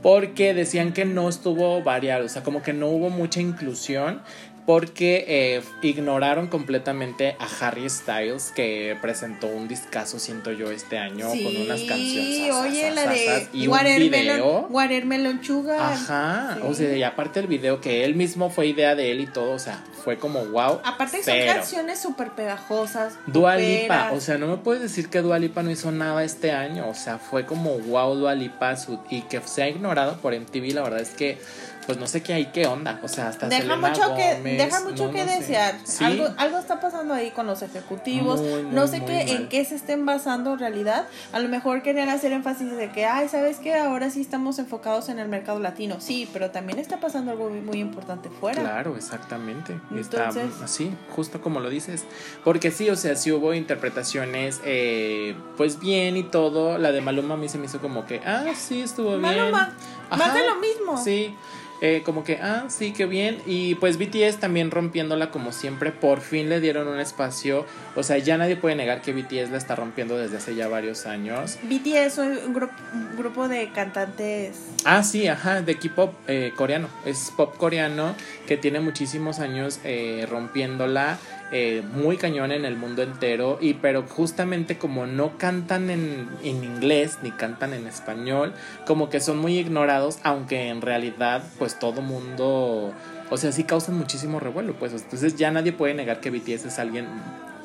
porque decían que no estuvo variado, o sea, como que no hubo mucha inclusión porque eh, ignoraron completamente a Harry Styles que presentó un discazo siento yo este año con unas canciones Sí, oye, la de y un Watermelon, video Watermelon Sugar. Ajá, Sí. o sea, y aparte el video que él mismo fue idea de él y todo, o sea, fue como wow. Aparte son pero canciones súper pegajosas. Dua Lipa, poperas. o sea, no me puedes decir que Dua Lipa no hizo nada este año, o sea, fue como wow Dua Lipa su- y que se ha ignorado por MTV, la verdad es que pues no sé qué hay, qué onda, o sea, hasta Deja Selena mucho que Gómez, deja mucho no, que no desear. Sí, Algo, algo está pasando ahí con los ejecutivos. Muy, muy, no sé qué mal. en qué se estén basando en realidad. A lo mejor querían hacer énfasis de que, ay, ¿sabes qué? Ahora sí estamos enfocados en el mercado latino. Sí, pero también está pasando algo muy, muy importante fuera. Claro, exactamente. Está Entonces- así, justo como lo dices. Porque sí, o sea, sí hubo interpretaciones, eh, pues bien y todo. La de Maluma a mí se me hizo como que, ah, sí, estuvo bien. Maluma, más de lo mismo. Sí. Eh, como que, ah, sí, qué bien. Y pues BTS también rompiéndola como siempre, por fin le dieron un espacio. O sea, ya nadie puede negar que BTS la está rompiendo desde hace ya varios años. BTS es un, grupo un grupo de cantantes. Ah, sí, ajá, de K-pop eh, coreano. Es pop coreano que tiene muchísimos años eh, rompiéndola. Eh, muy cañón en el mundo entero y pero justamente como no cantan en, en, inglés ni cantan en español como que son muy ignorados aunque en realidad pues todo mundo o sea sí causan muchísimo revuelo pues. Entonces ya nadie puede negar que BTS es alguien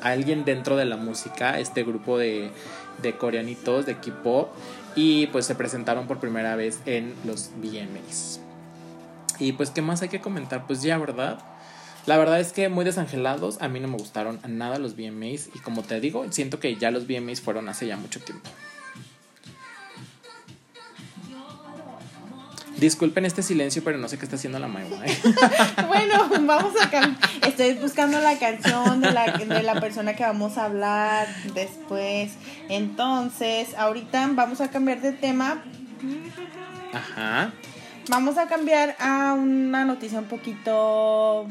alguien dentro de la música este grupo de, de coreanitos de K-pop y pues se presentaron por primera vez en los VMAs y pues qué más hay que comentar pues ya verdad la verdad es que muy desangelados, a mí no me gustaron nada los VMAs y como te digo, siento que ya los VMAs fueron hace ya mucho tiempo. Disculpen este silencio, pero no sé qué está haciendo la Maywa. ¿eh? bueno, vamos a Estoy buscando la canción de la, de la persona que vamos a hablar después. Entonces, ahorita vamos a cambiar de tema. Ajá. Vamos a cambiar a una noticia un poquito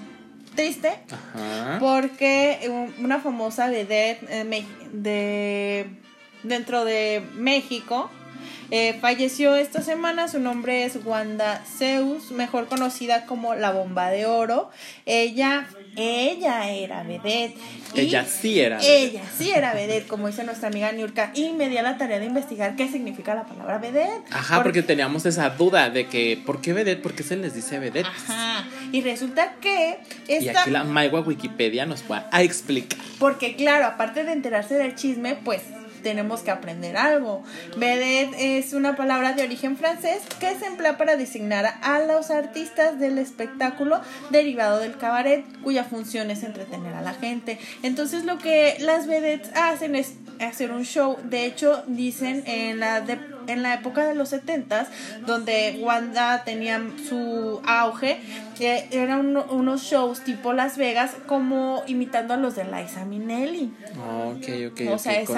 triste Ajá. porque una famosa vedette de dentro de México eh, falleció esta semana, su nombre es Wanda Zeus, mejor conocida como la bomba de oro. Ella, ella era vedette. Ella sí era vedette. Ella sí era vedette, como dice nuestra amiga Niurka. Y me di a la tarea de investigar qué significa la palabra vedette. Ajá, porque, porque teníamos esa duda de que, ¿por qué vedette? ¿Por qué se les dice vedette? Ajá. Y resulta que esta... Y aquí la Maigua Wikipedia nos va a explicar. Porque claro, aparte de enterarse del chisme, pues tenemos que aprender algo. Vedette es una palabra de origen francés que se emplea para designar a los artistas del espectáculo derivado del cabaret, cuya función es entretener a la gente. Entonces lo que las vedettes hacen es hacer un show. De hecho, dicen en la de en la época de los 70 donde Wanda tenía su auge, eh, eran unos shows tipo Las Vegas, como imitando a los de Liza Minnelli. ok, ok. O sea, con,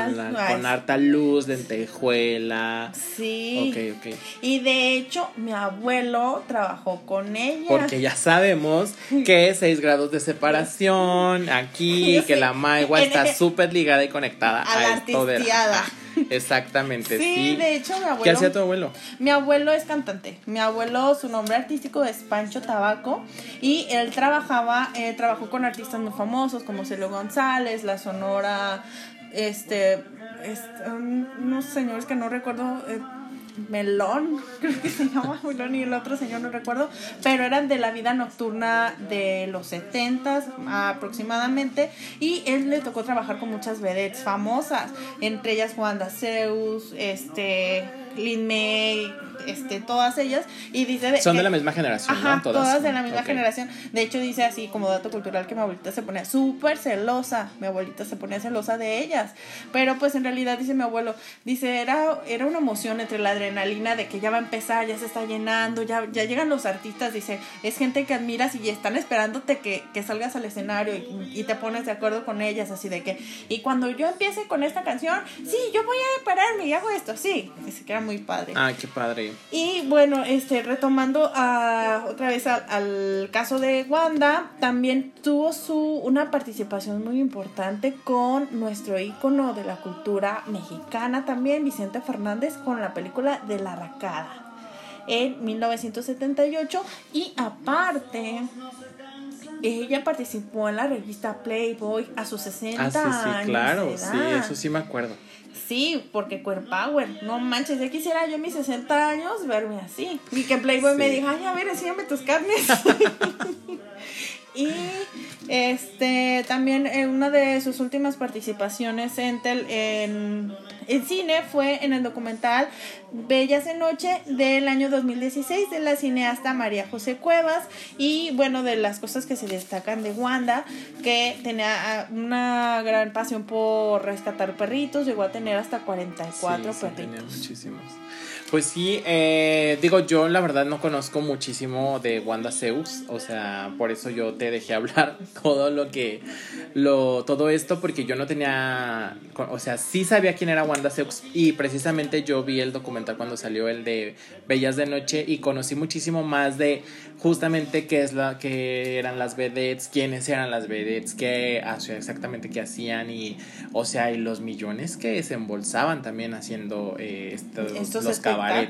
con, harta luz, lentejuela. Sí. Ok, ok. Y de hecho, mi abuelo trabajó con ella. Porque ya sabemos que 6 grados de separación aquí, que la Maigua está súper ligada y conectada a, a esto de la... Exactamente, sí, sí. de hecho mi abuelo. ¿Qué hacía tu abuelo? Mi abuelo es cantante. Mi abuelo, su nombre artístico es Pancho Tabaco y él trabajaba, eh, trabajó con artistas muy famosos como Celio González, La Sonora, este, este unos señores que no recuerdo. Eh, Melón, creo que se llama Melón y el otro señor no recuerdo, pero eran de la vida nocturna de los 70 aproximadamente y él le tocó trabajar con muchas vedettes famosas, entre ellas Wanda Zeus, este Lin May, este, todas ellas, y dice... Son de la misma generación, Ajá, Todas. de la misma generación. De hecho, dice así, como dato cultural, que mi abuelita se ponía súper celosa, mi abuelita se ponía celosa de ellas, pero pues en realidad, dice mi abuelo, dice, era, era una emoción entre la adrenalina de que ya va a empezar, ya se está llenando, ya, ya llegan los artistas, dice, es gente que admiras y están esperándote que, que salgas al escenario y, y, te pones de acuerdo con ellas, así de que, y cuando yo empiece con esta canción, sí, yo voy a pararme y hago esto, sí, dice que era muy padre. Ah, qué padre. Y bueno, este, retomando a, otra vez a, al caso de Wanda, también tuvo su, una participación muy importante con nuestro ícono de la cultura mexicana también, Vicente Fernández, con la película de La Racada en 1978 y aparte ella participó en la revista Playboy a sus 60 ah, sí. Claro, sí, eso sí me acuerdo. Sí, porque Queer Power, no manches, ya quisiera yo mis 60 años verme así. Y que Playboy me diga, ay, a ver, enséñame tus carnes. y este también en una de sus últimas participaciones en, tel, en, en, cine fue en el documental Bellas de Noche del año 2016 de la cineasta María José Cuevas y bueno de las cosas que se destacan de Wanda que tenía una gran pasión por rescatar perritos llegó a tener hasta 44 sí, perritos tenía muchísimos Pues sí, eh, digo yo la verdad no conozco muchísimo de Wanda Zeus, o sea, por eso yo te dejé hablar todo lo que, lo, todo esto porque yo no tenía, o sea, sí sabía quién era Wanda Zeus y precisamente yo vi el documental cuando salió el de Bellas de Noche y conocí muchísimo más de justamente qué es la, que eran las vedettes, quiénes eran las vedettes, qué, exactamente qué hacían y, o sea, y los millones que se embolsaban también haciendo eh, estos, los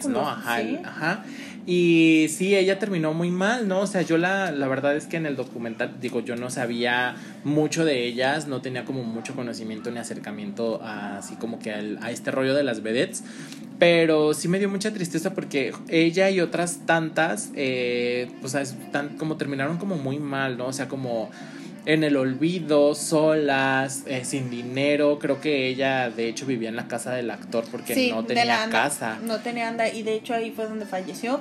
¿no? Ajá, ajá. Y sí, ella terminó muy mal, ¿no? O sea, yo la, la verdad es que en el documental, digo, yo no sabía mucho de ellas, no tenía como mucho conocimiento ni acercamiento así como que a este rollo de las vedettes. Pero sí me dio mucha tristeza porque ella y otras tantas, eh, pues, tan, como terminaron como muy mal, ¿no? O sea, como en el olvido, solas, eh, sin dinero. Creo que ella, de hecho, vivía en la casa del actor porque no tenía casa. No tenía anda, y de hecho ahí fue donde falleció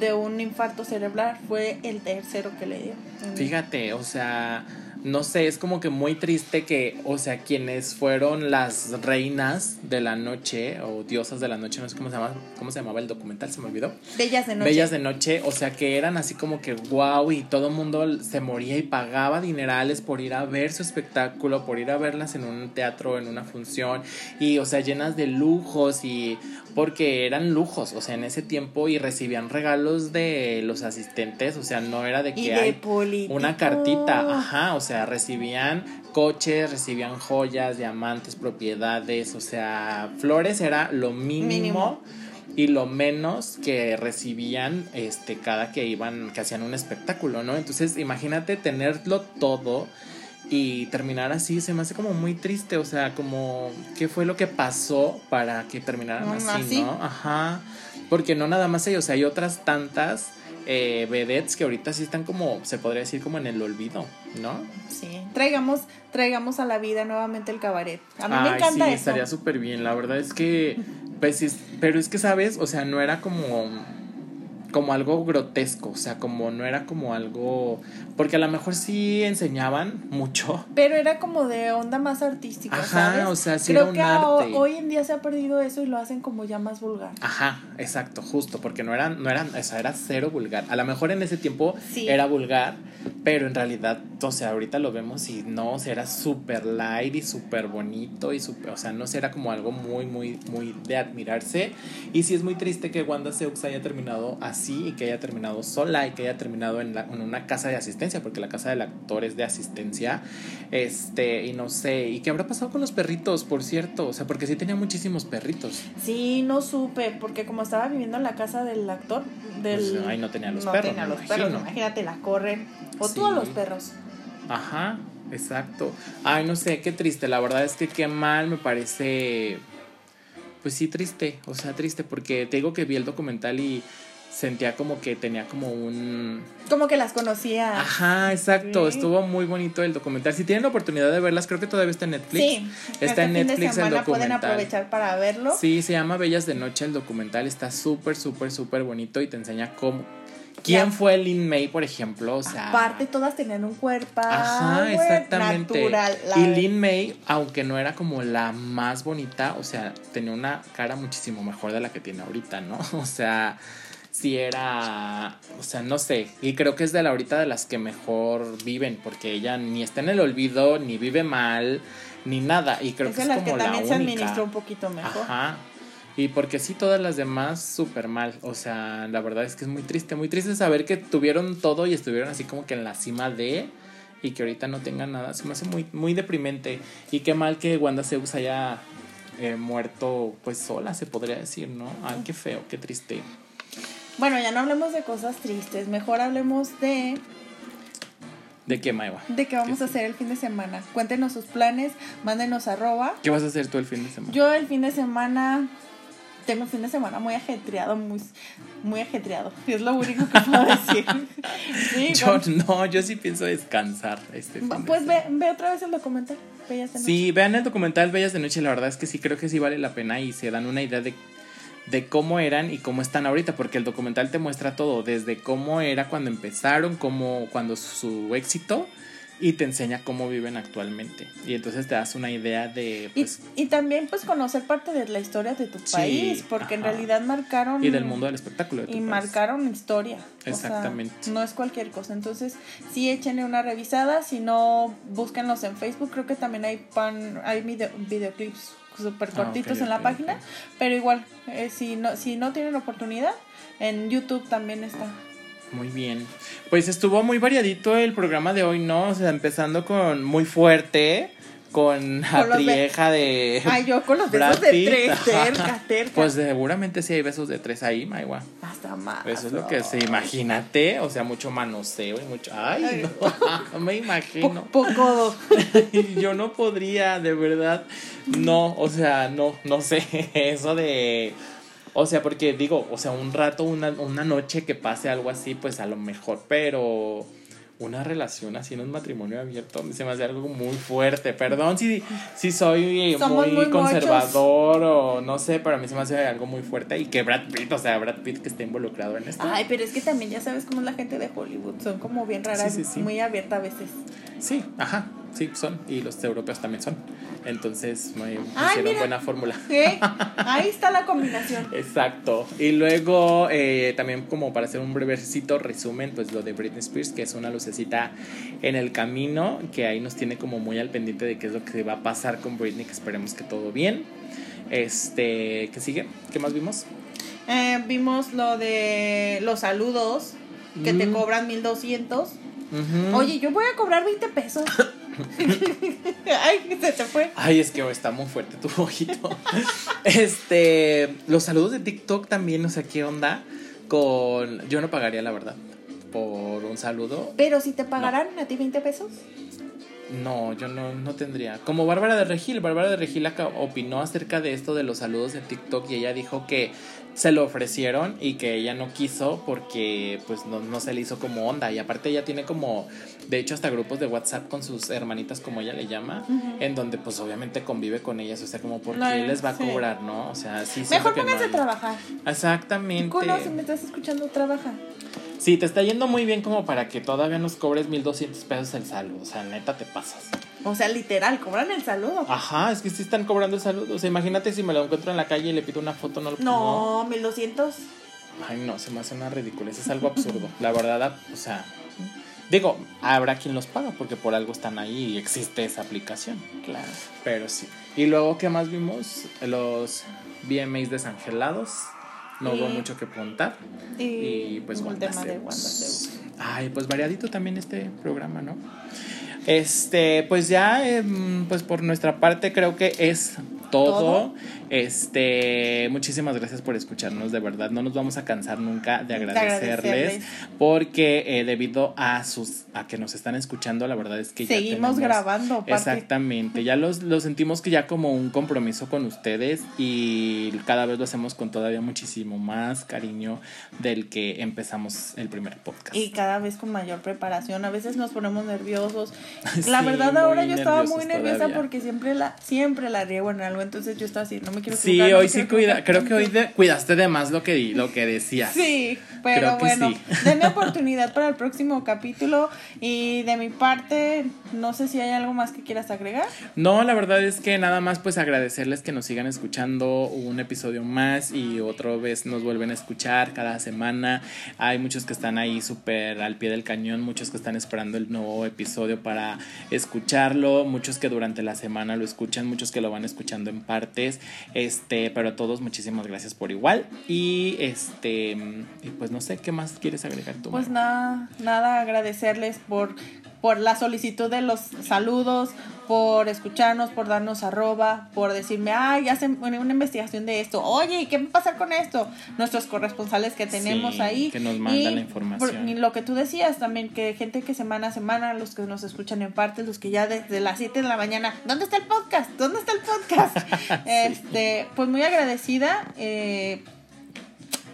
de un infarto cerebral. Fue el tercero que le dio. Fíjate, o sea no sé, es como que muy triste que, o sea, quienes fueron las reinas de la noche o diosas de la noche, no sé cómo se llamaba, cómo se llamaba el documental, se me olvidó. Bellas de noche. Bellas de noche, o sea, que eran así como que wow y todo el mundo se moría y pagaba dinerales por ir a ver su espectáculo, por ir a verlas en un teatro, en una función y, o sea, llenas de lujos y porque eran lujos, o sea, en ese tiempo y recibían regalos de los asistentes, o sea, no era de que hay una cartita, ajá, o sea, recibían coches, recibían joyas, diamantes, propiedades, o sea, flores era lo mínimo, y lo menos que recibían este cada que iban que hacían un espectáculo, ¿no? Entonces, imagínate tenerlo todo y terminar así se me hace como muy triste, o sea, como qué fue lo que pasó para que terminaran así, así, ¿no? Ajá. Porque no nada más ellos, hay otras tantas eh, vedettes que ahorita sí están como, se podría decir como en el olvido, ¿no? Sí, traigamos, traigamos a la vida nuevamente el cabaret. A mí me encanta sí, estaría súper bien, la verdad es que, pues, pero es que, ¿sabes? O sea, no era como como algo grotesco, o sea, como no era como algo, porque a lo mejor sí enseñaban mucho. Pero era como de onda más artística, Ajá, o sea, sí Creo que hoy en día se ha perdido eso y lo hacen como ya más vulgar. Ajá, exacto, justo, porque no eran, no eran, o sea, era cero vulgar. A lo mejor en ese tiempo era vulgar, pero en realidad, o sea, ahorita lo vemos y no, o sea, era súper light y súper bonito y súper, o sea, no sé, era como algo muy, muy, muy de admirarse. Y sí es muy triste que Wanda Seux haya terminado así y que haya terminado sola y que haya terminado en, en, una casa de asistencia, porque la casa del actor es de asistencia, este, y no sé, y qué habrá pasado con los perritos, por cierto, o sea, porque sí tenía muchísimos perritos. Sí, no supe, porque como estaba viviendo en la casa del actor, del... Pues ahí no tenía los perros. Tenía los perros, imagínate, la corren, o todos los perros. Ajá, exacto. Ay, no sé, qué triste, la verdad es que qué mal me parece pues sí, triste, o sea, triste, porque te digo que vi el documental y sentía como que tenía como un... Como que las conocía. Ajá, exacto. Estuvo muy bonito el documental. Si tienen la oportunidad de verlas, creo que todavía está en Netflix. Sí. Está en Netflix el documental. pueden aprovechar para verlo. Sí, se llama Bellas de Noche el documental. Está súper, súper, súper bonito y te enseña cómo... ¿Quién fue Lin May, por ejemplo? O sea, Aparte, todas tenían un cuerpo Ajá, exactamente. natural. y Lin May, aunque no era como la más bonita, o sea, tenía una cara muchísimo mejor de la que tiene ahorita, ¿no? O sea, si era, o sea, no sé, y creo que es de la ahorita de las que mejor viven, porque ella ni está en el olvido, ni vive mal, ni nada, y creo que es como que también se administró un poquito mejor. Ajá. Y porque sí, todas las demás súper mal. O sea, la verdad es que es muy triste, muy triste saber que tuvieron todo y estuvieron así como que en la cima de y que ahorita no tengan nada. Se me hace muy, muy deprimente. Y qué mal que Wanda Zeus haya eh, muerto pues sola, se podría decir, ¿no? Ay, qué feo, qué triste. Bueno, ya no hablemos de cosas tristes, mejor hablemos de... ¿De qué, Maiwa? De qué vamos a hacer el fin de semana. Cuéntenos sus planes, mándenos arroba. ¿Qué vas a hacer tú el fin de semana? Yo el fin de semana tengo un fin de semana muy ajetreado, muy, muy ajetreado. Es lo único que puedo decir. yo no, yo sí pienso descansar este Pues ve, ve, otra vez el documental, Bellas de Noche. Sí, vean el documental Bellas de Noche, la verdad es que sí creo que sí vale la pena y se dan una idea de de cómo eran y cómo están ahorita, porque el documental te muestra todo, desde cómo era cuando empezaron, cómo, cuando su éxito y te enseña cómo viven actualmente. Y entonces te das una idea de... Pues, y, también pues conocer parte de la historia de tu país, porque en realidad marcaron... Y del mundo del espectáculo. y marcaron historia. Exactamente. no es cualquier cosa. Entonces, sí, échenle una revisada. Si no, búsquenlos en Facebook. Creo que también hay, pan, hay videoclips súper ah, cortitos en la página. Pero igual, eh, si, no, si no tienen oportunidad, en YouTube también está. Muy bien. Pues estuvo muy variadito el programa de hoy, ¿no? O sea, empezando con muy fuerte, con la trieja de. Ay, yo con los besos de tres, cerca, cerca. Pues seguramente sí hay besos de tres ahí, Maigua. Hasta más. Eso es lo que se imagínate. O sea, mucho manoseo y mucho. Ay, no, me imagino. poco. yo no podría, de verdad. No, o sea, no, no sé. Eso de o sea, porque digo, o sea, un rato, una, una noche que pase algo así, pues a lo mejor, pero una relación así en un matrimonio abierto se me hace algo muy fuerte. Perdón si, si soy muy, conservador o no sé, pero a mí se me hace algo muy fuerte y que Brad Pitt, o sea, Brad Pitt que esté involucrado en esto. Ay, pero es que también ya sabes cómo es la gente de Hollywood, son como bien raras, muy abierta a veces. Sí, ajá, sí, son, y los europeos también son. Entonces, me hicieron buena fórmula. Ahí está la combinación. Exacto. Y luego, eh, también como para hacer un brevecito resumen, pues lo de Britney Spears, que es una lucecita en el camino, que ahí nos tiene como muy al pendiente de qué es lo que va a pasar con Britney, que esperemos que todo bien. Este, ¿qué sigue? ¿Qué más vimos? Eh, vimos lo de los saludos, que te mm. cobran 1200. Oye, yo voy a cobrar 20 pesos. Ay, se te fue. Ay, es que está muy fuerte tu ojito. este, los saludos de TikTok también, o sea, ¿qué onda? Con. Yo no pagaría, la verdad, por un saludo. Pero si te pagaran a ti 20 pesos. No, yo no, no tendría. Como Bárbara de Regil, Bárbara de Regil opinó acerca de esto de los saludos de TikTok y ella dijo que se lo ofrecieron y que ella no quiso porque pues no, no, se le hizo como onda. Y aparte ella tiene como de hecho hasta grupos de WhatsApp con sus hermanitas como ella le llama en donde pues obviamente convive con ellas. O sea como por qué les va a cobrar no o sea sí mejor pónganse a trabajar. Exactamente. Si me estás escuchando trabaja. Sí, te está yendo muy bien como para que todavía nos cobres 1200 pesos el saludo. O sea, neta te pasas. O sea, literal, cobran el saludo. Ajá, es que sí están cobrando el saludo. O sea, imagínate si me lo encuentro en la calle y le pido una foto, no lo No, no. 1200. Ay, no, se me hace una ridiculez. Es algo absurdo. la verdad, o sea. Digo, habrá quien los paga porque por algo están ahí y existe esa aplicación. Claro. Pero sí. Y luego, ¿qué más vimos? Los VMAs desangelados no hubo mucho que contar. Y, pues el tema de Ay, pues variadito también este programa, ¿no? Este, pues ya, em, pues por nuestra parte creo que es todo. Este, muchísimas gracias por escucharnos, de verdad. No nos vamos a cansar nunca de agradecerles, porque eh, debido a sus a que nos están escuchando, la verdad es que seguimos grabando. Exactamente, ya los, lo sentimos que ya como un compromiso con ustedes y cada vez lo hacemos con todavía muchísimo más cariño del que empezamos el primer podcast. Y cada vez con mayor preparación. A veces nos ponemos nerviosos. La verdad ahora yo estaba muy nerviosa porque siempre la siempre la riego en algo entonces yo estaba así, no me quiero Sí, hoy sí cuida, creo que hoy cuidaste de más lo que, lo que decías. Sí, pero bueno, denme oportunidad para el próximo capítulo y de mi parte, no sé si hay algo más que quieras agregar. No, la verdad es que nada más pues agradecerles que nos sigan escuchando un episodio más y otra vez nos vuelven a escuchar cada semana. Hay muchos que están ahí súper al pie del cañón, muchos que están esperando el nuevo episodio para escucharlo, muchos que durante la semana lo escuchan, muchos que lo van escuchando en partes. Este, pero a todos muchísimas gracias por igual. Y este, y pues no sé, ¿qué más quieres agregar tú? Pues nada, nada, agradecerles por por la solicitud de los saludos, por escucharnos, por darnos arroba, por decirme, ay, hacen una investigación de esto, oye, ¿qué va a pasar con esto? Nuestros corresponsales que tenemos ahí. Que nos mandan la información. y lo que tú decías también, que gente que semana a semana, los que nos escuchan en parte, los que ya desde las 7 de la mañana, ¿dónde está el podcast? ¿Dónde está el podcast? este, pues muy agradecida. Eh,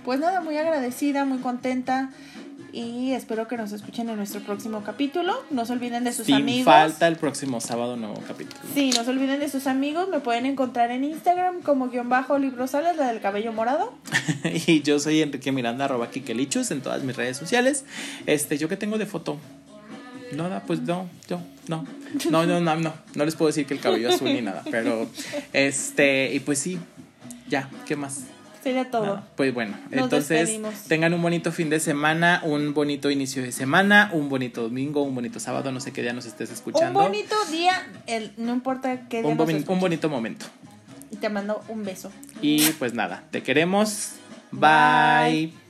pues nada, muy agradecida, muy contenta y espero que nos escuchen en nuestro próximo capítulo. No se olviden de sus Sin amigos. falta el próximo sábado nuevo capítulo. Sí, no se olviden de sus amigos. Me pueden encontrar en Instagram como guion bajo librosales, la del cabello morado. y yo soy Enrique Miranda, arroba Kikelichus en todas mis redes sociales. Este, ¿yo qué tengo de foto? Nada, pues no, yo, no. No, no, no, no. No les puedo decir que el cabello azul ni nada. Pero, este, y pues sí, ya, ¿qué más? Sería todo. Pues bueno, Nos entonces despedimos. tengan un bonito fin de semana, un bonito inicio de semana, un bonito domingo, un bonito sábado, no sé qué día nos estés Un escuchando. bonito día, el, no importa qué día un, nos un bonito momento. Y te mando un beso. Y pues nada, te queremos. Bye. Bye.